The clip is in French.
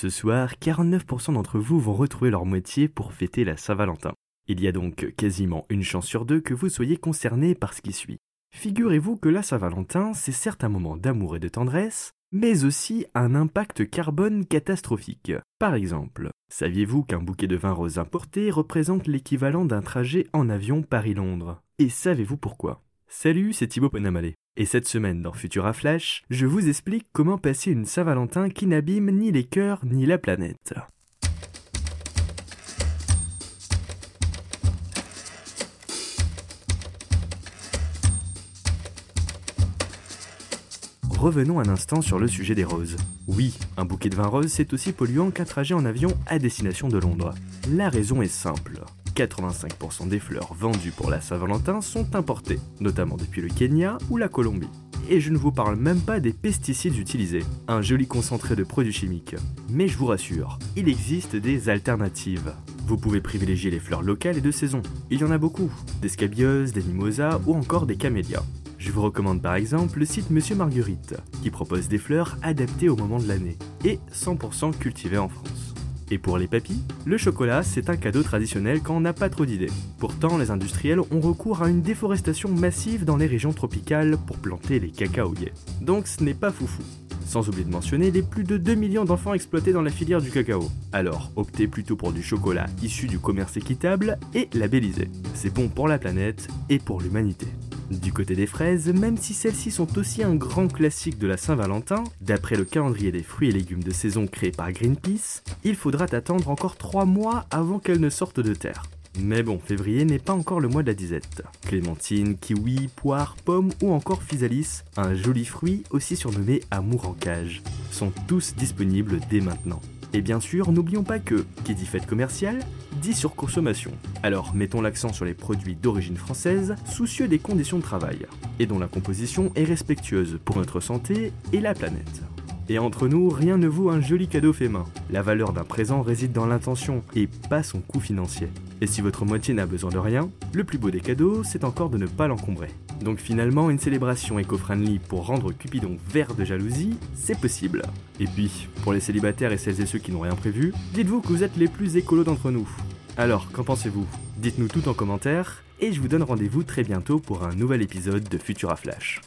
Ce soir, 49% d'entre vous vont retrouver leur moitié pour fêter la Saint-Valentin. Il y a donc quasiment une chance sur deux que vous soyez concerné par ce qui suit. Figurez-vous que la Saint-Valentin, c'est certes un moment d'amour et de tendresse, mais aussi un impact carbone catastrophique. Par exemple, saviez-vous qu'un bouquet de vin rose importé représente l'équivalent d'un trajet en avion Paris-Londres? Et savez-vous pourquoi? Salut, c'est Thibaut Ponamalé. Et cette semaine dans Futura Flash, je vous explique comment passer une Saint-Valentin qui n'abîme ni les cœurs ni la planète. Revenons un instant sur le sujet des roses. Oui, un bouquet de vin rose c'est aussi polluant qu'un trajet en avion à destination de Londres. La raison est simple. 85% des fleurs vendues pour la Saint-Valentin sont importées, notamment depuis le Kenya ou la Colombie. Et je ne vous parle même pas des pesticides utilisés, un joli concentré de produits chimiques. Mais je vous rassure, il existe des alternatives. Vous pouvez privilégier les fleurs locales et de saison. Il y en a beaucoup, des scabieuses, des mimosas ou encore des camélias. Je vous recommande par exemple le site Monsieur Marguerite, qui propose des fleurs adaptées au moment de l'année et 100% cultivées en France. Et pour les papis, le chocolat, c'est un cadeau traditionnel quand on n'a pas trop d'idées. Pourtant, les industriels ont recours à une déforestation massive dans les régions tropicales pour planter les cacaoyers. Donc ce n'est pas foufou. Sans oublier de mentionner les plus de 2 millions d'enfants exploités dans la filière du cacao. Alors, optez plutôt pour du chocolat issu du commerce équitable et labellisé. C'est bon pour la planète et pour l'humanité. Du côté des fraises, même si celles-ci sont aussi un grand classique de la Saint-Valentin, d'après le calendrier des fruits et légumes de saison créé par Greenpeace, il faudra attendre encore 3 mois avant qu'elles ne sortent de terre. Mais bon, février n'est pas encore le mois de la disette. Clémentine, kiwi, poire, pomme ou encore physalis, un joli fruit aussi surnommé amour en cage, sont tous disponibles dès maintenant. Et bien sûr, n'oublions pas que, qui dit fête commerciale, dit surconsommation. Alors mettons l'accent sur les produits d'origine française, soucieux des conditions de travail, et dont la composition est respectueuse pour notre santé et la planète. Et entre nous, rien ne vaut un joli cadeau fait main. La valeur d'un présent réside dans l'intention et pas son coût financier. Et si votre moitié n'a besoin de rien, le plus beau des cadeaux, c'est encore de ne pas l'encombrer. Donc finalement, une célébration éco-friendly pour rendre Cupidon vert de jalousie, c'est possible. Et puis, pour les célibataires et celles et ceux qui n'ont rien prévu, dites-vous que vous êtes les plus écolos d'entre nous. Alors, qu'en pensez-vous? Dites-nous tout en commentaire, et je vous donne rendez-vous très bientôt pour un nouvel épisode de Futura Flash.